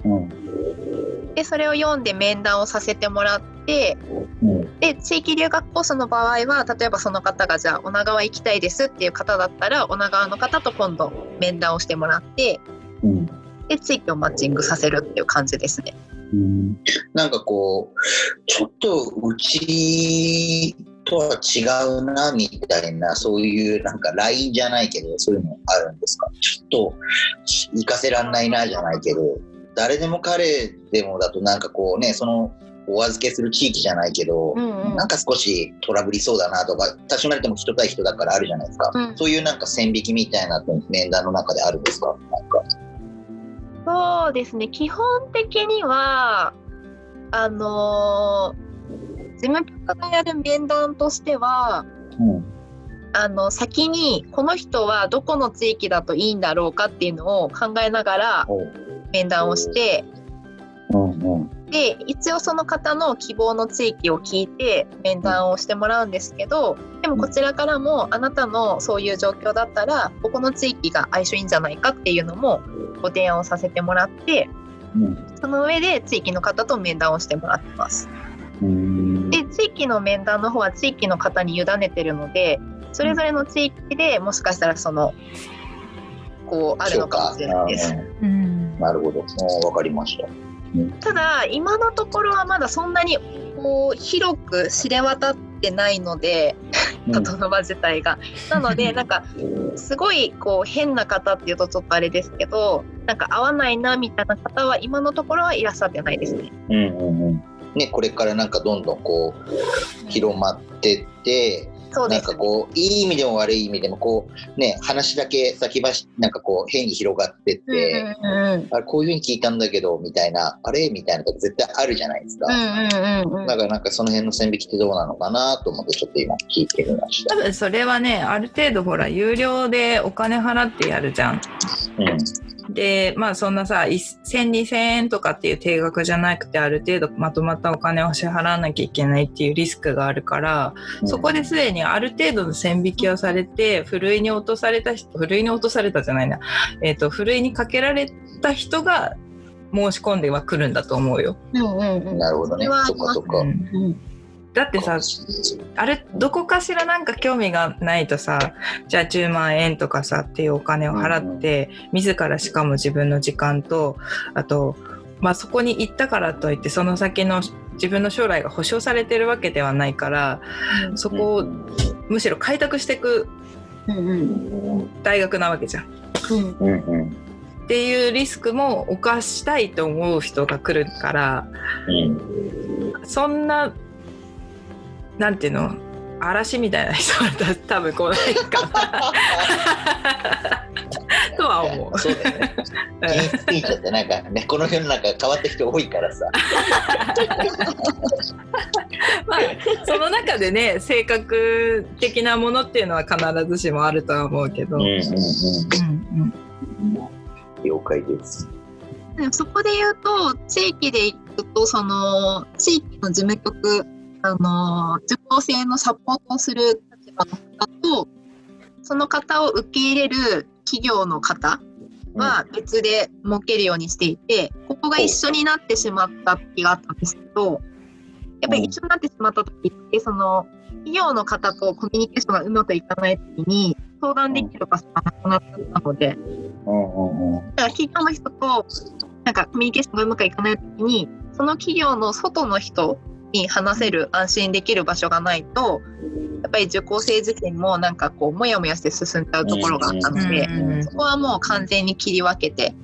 Speaker 3: うん。
Speaker 2: でそれを読んで面談をさせてもらって
Speaker 3: うん。
Speaker 2: で地域留学コースの場合は例えばその方がじゃあ女川行きたいですっていう方だったら女川の方と今度面談をしてもらって
Speaker 3: うん。
Speaker 2: で地域をマッチングさせるっていう感じですね。
Speaker 3: うんなんかこう、ちょっとうちとは違うなみたいな、そういうなんかラインじゃないけど、そういうのあるんですか？ちょっと行かせらんないなじゃないけど、誰でも彼でもだとなんかこうね、そのお預けする地域じゃないけど、
Speaker 2: うんうん
Speaker 3: なんか少しトラブりそうだなとか、多少なりとも人対人だからあるじゃないですか。
Speaker 2: うん
Speaker 3: そういうなんか線引きみたいなの面談の中であるんですか？なんか。
Speaker 2: そうですね基本的にはあのー事務局がやる面談としては
Speaker 3: うん。
Speaker 2: あの先にこの人はどこの地域だといいんだろうかっていうのを考えながら面談をして
Speaker 3: うんうん。
Speaker 2: で一応その方の希望の地域を聞いて面談をしてもらうんですけどでもこちらからもあなたのそういう状況だったらここの地域が相性いいんじゃないかっていうのもご提案をさせてもらって
Speaker 3: うん
Speaker 2: その上で地域の方と面談をしてもらってます。
Speaker 3: うん
Speaker 2: で地域の面談の方は地域の方に委ねてるのでそれぞれの地域でもしかしたらそのこうあるのかもしれないです。
Speaker 3: そうん
Speaker 1: うん
Speaker 3: なるほど。おーわかりました。
Speaker 2: ただ今のところはまだそんなにこう広く知れ渡ってないので里の場自体が。なので なんかすごいこう変な方っていうとちょっとあれですけどなんか合わないなみたいな方は今のところはいらっしゃってないですね。
Speaker 3: うんうんうん。ね、これからなんかどんどんこう広まってって、
Speaker 2: そうですね。
Speaker 3: かこういい意味でも悪い意味でもこうね話だけ先走なんかこう変に広がってって、
Speaker 2: うんうんうん
Speaker 3: あれこういうふうに聞いたんだけどみたいなあれ？みたいなとこ絶対あるじゃないですか。
Speaker 2: うんうんうんうん
Speaker 3: だからなんかその辺の線引きってどうなのかなと思ってちょっと今聞いてみました。
Speaker 1: 多分それはねある程度ほら有料でお金払ってやるじゃん。
Speaker 3: うん
Speaker 1: でまあそんなさ10002000円とかっていう定額じゃなくてある程度まとまったお金を支払わなきゃいけないっていうリスクがあるから、そこですでにある程度の線引きをされてふるいに落とされた人ふるいに落とされたじゃないな、えー、とふるいにかけられた人が申し込んではくるんだと思うよ。
Speaker 2: うんうんうん。
Speaker 3: なるほどね。
Speaker 2: そ
Speaker 3: かそっか。
Speaker 1: うん。
Speaker 2: うん
Speaker 1: だってさあれどこかしらなんか興味がないとさじゃあ10万円とかさっていうお金を払って、自らしかも自分の時間とあと、まあ、そこに行ったからといってその先の自分の将来が保証されてるわけではないからそこをむしろ開拓していく
Speaker 2: うんうん。
Speaker 1: 大学なわけじゃん。
Speaker 2: うん。
Speaker 3: うんうん。
Speaker 1: っていうリスクも犯したいと思う人が来るから
Speaker 3: うん。
Speaker 1: そんななんていうの？嵐みたいな人は 多分来ないかな とは思う。
Speaker 3: そうだよね。人生スピーチってなんかね、この世の中変わった人多いからさ。
Speaker 1: まあ、その中でね性格的なものっていうのは必ずしもあるとは思うけど、
Speaker 3: うんうんうん。
Speaker 1: うんうん
Speaker 3: 了解です。
Speaker 2: でもそこで言うと地域で行くとその地域の事務局あの受講生のサポートをする立場の方とその方を受け入れる企業の方は別で設けるようにしていて、ここが一緒になってしまった時があったんですけど、やっぱり一緒になってしまった時って、その企業の方とコミュニケーションがうまくいかない時に相談できる場所がなくなったので。だから企業の人となんかコミュニケーションがうまくいかない時にその企業の外の人に話せる安心できる場所がないとやっぱり受講生自身もなんかこうモヤモヤして進んじゃうところがあったので、
Speaker 1: うん
Speaker 2: そこはもう完全に切り分けて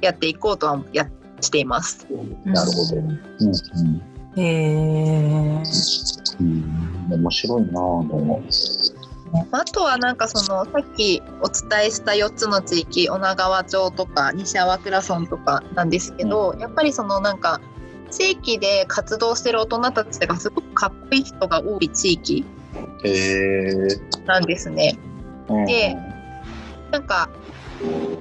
Speaker 2: やっていこうとはやしています。
Speaker 3: なるほど。うんうん。
Speaker 1: へえ。
Speaker 3: うん、面白いなぁ、でも。
Speaker 2: あとはなんかそのさっきお伝えした4つの地域女川町とか西粟倉村とかなんですけど、やっぱりそのなんか地域で活動してる大人たちがすごくかっこいい人が多い地域。なんですね。
Speaker 3: うん
Speaker 2: でなんか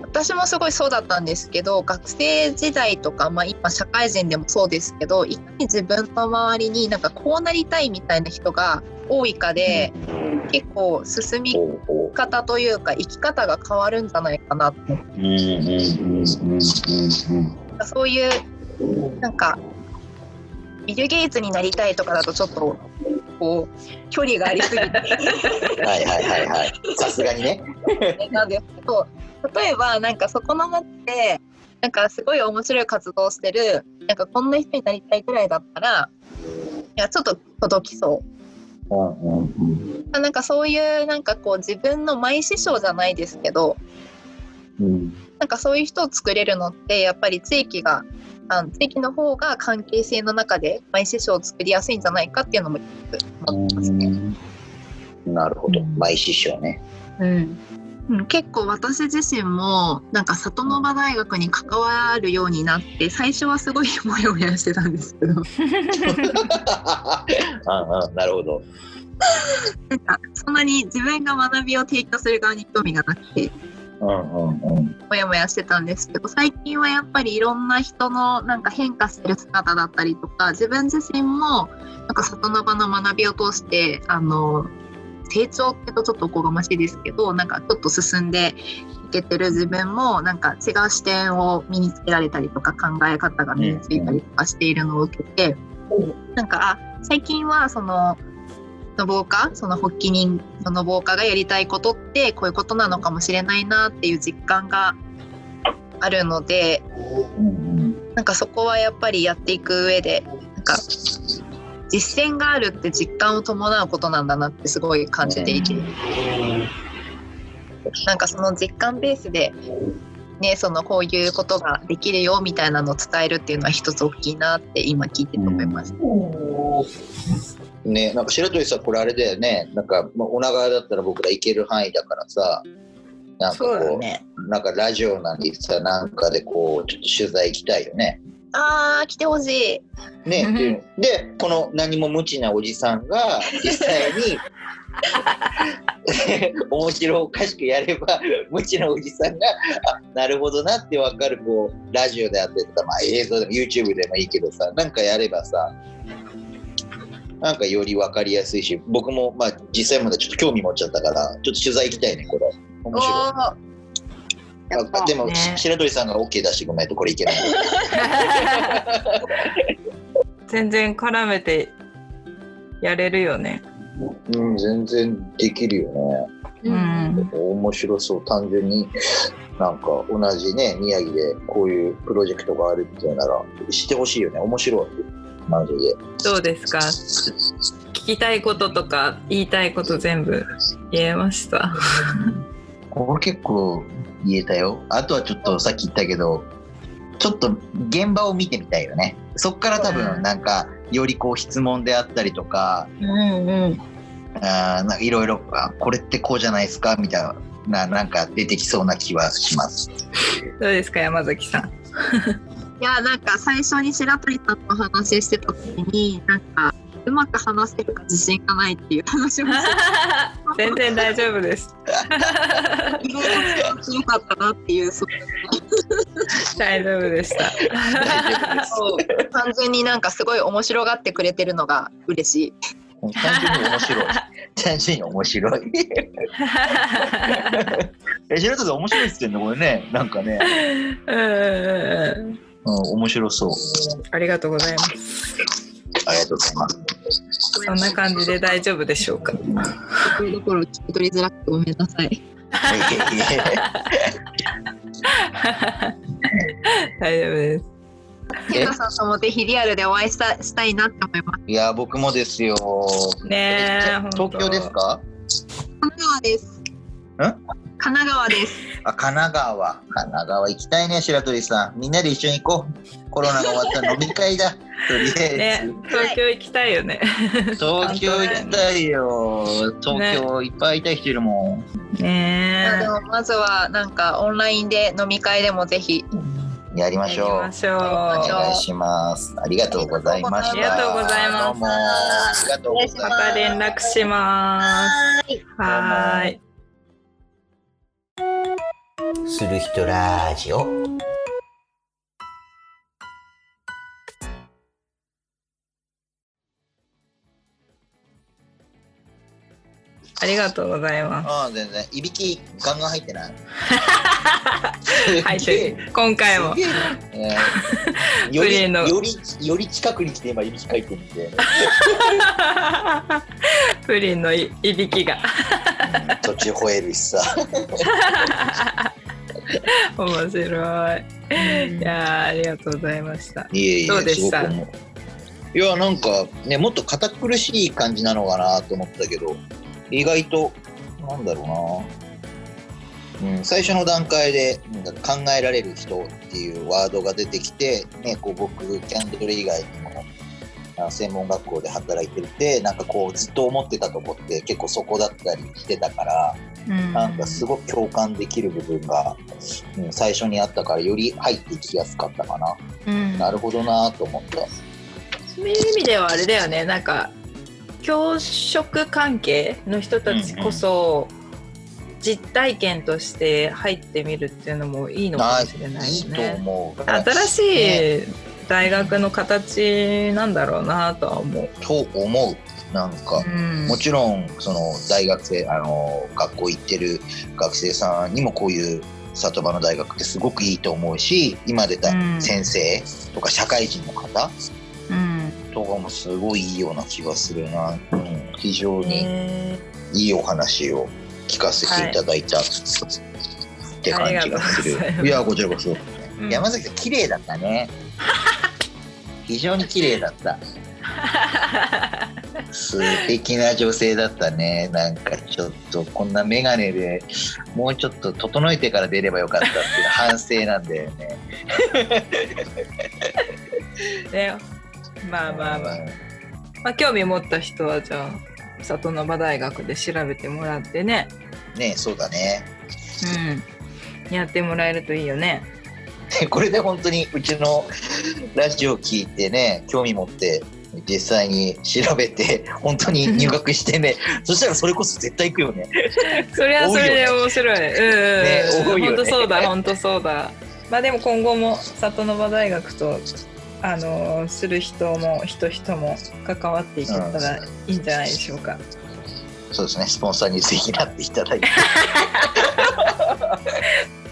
Speaker 2: 私もすごいそうだったんですけど学生時代とか、まあ、今社会人でもそうですけどいかに自分の周りになんかこうなりたいみたいな人が多いかで結構進み方というか生き方が変わるんじゃないかなとそういうなんかビル・ゲイツになりたいとかだとちょっとこう距離がありすぎて
Speaker 3: うん。はいはいはいはい。さすがにね。
Speaker 2: なんですけど例えばなんかそこの町でなんかすごい面白い活動をしてるなんかこんな人になりたいぐらいだったらいやちょっと届きそう
Speaker 3: うんうんうん。
Speaker 2: なんかそういうなんかこう自分のマイ師匠じゃないですけど
Speaker 3: うん
Speaker 2: なんかそういう人を作れるのってやっぱり地域があのの方が関係性の中でマイ師匠を作りやすいんじゃないかっていうのも思ってますね。
Speaker 3: なるほど。舞師匠ね。
Speaker 2: うんうん、結構私自身もなんか里の場大学に関わるようになって最初はすごいモヤモヤしてたんですけど
Speaker 3: うんうんなるほど。
Speaker 2: なんかそんなに自分が学びを提供する側に興味がなくて
Speaker 3: うんうんうん。
Speaker 2: モヤモヤしてたんですけど最近はやっぱりいろんな人のなんか変化してる姿だったりとか自分自身もなんか里の場の学びを通してあの成長ってとちょっとおこがましいですけどなんかちょっと進んでいけてる自分もなんか違う視点を身につけられたりとか考え方が身についたりとかしているのを受けて、なんかあ最近はそのの防火その発起人その防火がやりたいことってこういうことなのかもしれないなっていう実感があるのでなんかそこはやっぱりやっていく上でなんか実践があるって実感を伴うことなんだなってすごい感じていて、なんかその実感ベースで、ね、そのこういうことができるよみたいなのを伝えるっていうのは一つ大きいなって今聞いてて思いました。
Speaker 3: ね、なんか白鳥さん、これあれだよね。なんか、まあ、女川だったら僕ら行ける範囲だからさ。なんか
Speaker 1: そうだ
Speaker 3: こう、
Speaker 1: ね。
Speaker 3: なんかラジオなりさ、なんかでこう、ちょっと取材行きたいよね。
Speaker 2: あー来てほしい。
Speaker 3: ね、っていうで、この何も無知なおじさんが実際に 面白おかしくやれば、無知なおじさんが、あなるほどなってわかる、こう、ラジオであったりとか、まあ、映像でも YouTube でもいいけどさ、なんかやればさ、なんかより分かりやすいし、僕もまあ実際まだちょっと興味持っちゃったから、ちょっと取材行きたいね、これ。面白い。あでも、
Speaker 1: ね
Speaker 3: 白鳥さんが OK 出してごめんとこれいけない。
Speaker 1: 全然絡めてやれるよね。
Speaker 3: うん、全然できるよね。
Speaker 1: うん。
Speaker 3: 面白そう単純になんか同じね宮城でこういうプロジェクトがあるっていうなら知ってほしいよね面白いマジで。
Speaker 1: どうですか。聞きたいこととか言いたいこと全部言えました。
Speaker 3: これ結構言えたよ。あとはちょっとさっき言ったけどちょっと現場を見てみたいよね。そっから多
Speaker 1: うん。
Speaker 3: 分なんかよりこう質問であったりとか
Speaker 2: うんうん。
Speaker 3: あーなんかいろいろあこれってこうじゃないですか？みたいなななんか出てきそうな気はします。
Speaker 1: どうですか山崎さん？
Speaker 2: いやなんか最初に白鳥さんと話してた時になんかうまく話せるか自信がないっていう話をして
Speaker 1: 全然大丈夫です。
Speaker 2: 意外と強かったなっていうそう
Speaker 1: 大丈夫でした。
Speaker 2: そう単純になんかすごい面白がってくれてるのが嬉しい。
Speaker 3: 単純に面白い単純に面白い え、白鳥さん面白いっすってんの？これね。なんかね。
Speaker 1: うんうんうん
Speaker 3: うん、面白そう。
Speaker 1: ありがとうございます。
Speaker 3: ありがとうございます。
Speaker 1: そんな感じで大丈夫でしょうか？
Speaker 2: ところどころ聞き取りづらくてごめんなさい。
Speaker 1: 大丈夫です。
Speaker 2: さんともぜひリアルでお会いしたしたいなって思います。
Speaker 3: いや、僕もですよ。
Speaker 1: ね
Speaker 3: 東京ですか？
Speaker 2: 神奈川です。神奈川です。
Speaker 3: あ、神奈川。神奈川行きたいね、白鳥さん。みんなで一緒に行こう。コロナが終わったら飲み会だ。とりあえ
Speaker 1: ね
Speaker 3: ず。、
Speaker 1: 東京行きたいよね。
Speaker 3: 東京行きたいよ。東京いっぱいいたい人いるもん。
Speaker 1: ね
Speaker 2: まあでもまずはなんかオンラインで飲み会でもぜひ。
Speaker 3: やりましょう。お願いします。ありがとうございました。
Speaker 1: ありがとうございます
Speaker 3: どうもありがとうござい
Speaker 1: ま
Speaker 3: ます。
Speaker 1: た連絡します。
Speaker 2: はい。
Speaker 3: する人ラジオ。
Speaker 1: ありがとうございま
Speaker 3: ああ、全然。いびきガンガン入ってない。
Speaker 1: す。入ってる。今回も
Speaker 3: えー よりよりより近くに来て今いびきかいてるんで、
Speaker 1: プリンのいいびきが。
Speaker 3: うん途中吠えるしさ。
Speaker 1: 面白い。いやーありがとうございました。
Speaker 3: いえいえ、
Speaker 1: どうでした？
Speaker 3: いや、なんかね、もっと堅苦しい感じなのかなと思ったけど、意外と、なんだろうな。うん、最初の段階で考えられる人っていうワードが出てきて、ね、こう僕、キャンドル以外にも、あ専門学校で働いてて、なんかこうずっと思ってたとこって結構そこだったりしてたから、
Speaker 1: うん
Speaker 3: なんかすごく共感できる部分が、うん、最初にあったからより入っていきやすかったかな。
Speaker 1: うん
Speaker 3: なるほどなと思った。
Speaker 1: そういう意味ではあれだよねなんか教職関係の人たちこそ、実体験として入ってみるっていうのもいいのかもしれない
Speaker 3: いいと
Speaker 1: よね。新しい大学の形なんだろうなとは思う。
Speaker 3: と思う。なんか、
Speaker 1: うん
Speaker 3: もちろんその大学生あの学校行ってる学生さんにもこういう里場の大学ってすごくいいと思うし今出た
Speaker 1: うん
Speaker 3: 先生とか社会人の方
Speaker 1: うん
Speaker 3: とかもすごいいいような気がするな、うん、非常に
Speaker 1: え
Speaker 3: いいお話を聞かせていただいた、って感じがする。
Speaker 1: い。
Speaker 3: やこちらこそ、
Speaker 1: ー
Speaker 3: 山崎さん綺麗だったね。非常に綺麗だった。素敵な女性だったね。なんかちょっとこんな眼鏡でもうちょっと整えてから出ればよかったっていう反省なんだよね。
Speaker 1: ねまあまあまあ、まあ、興味持った人はじゃあ里の場大学で調べてもらってね。
Speaker 3: ねそうだね。
Speaker 1: うん。やってもらえるといいよね。
Speaker 3: これで本当にうちの ラジオ聞いてね興味持って実際に調べて 本当に入学してね。そしたらそれこそ絶対行くよね。
Speaker 1: それはそれで面白い。うんうん
Speaker 3: ね
Speaker 1: うん。
Speaker 3: ね。
Speaker 1: 本当そうだ、本当そうだ。まあでも今後も里の場大学とあのする人も人人も関わっていけたらいいんじゃないでしょうか。
Speaker 3: そうですね。スポンサーにぜひなっていただいて。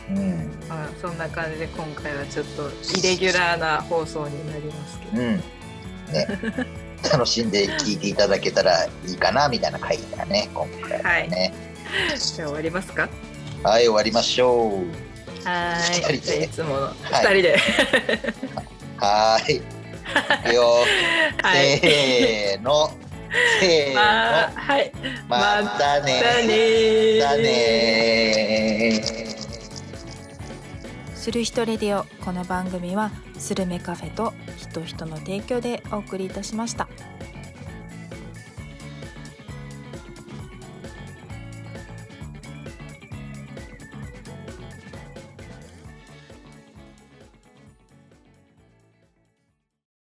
Speaker 3: うん。
Speaker 1: まあそんな感じで今回はちょっとイレギュラーな放送になりますけど。
Speaker 3: うん。ね。楽しんで聞いていただけたらいいかなみたいな回だね今回はね。
Speaker 1: じゃあ終わりますか？
Speaker 3: はい、終わりましょう。
Speaker 1: はい。
Speaker 3: 二人で。
Speaker 1: じゃあいつもの
Speaker 3: はい。
Speaker 1: 二人で。
Speaker 3: はーい。いくよ。
Speaker 1: はい。
Speaker 3: せーの。せーの。
Speaker 1: まあはい。
Speaker 3: またね。
Speaker 1: またね。ー
Speaker 3: またね。ー
Speaker 4: する人レディオ。この番組はスルメカフェと人人の提供でお送りいたしました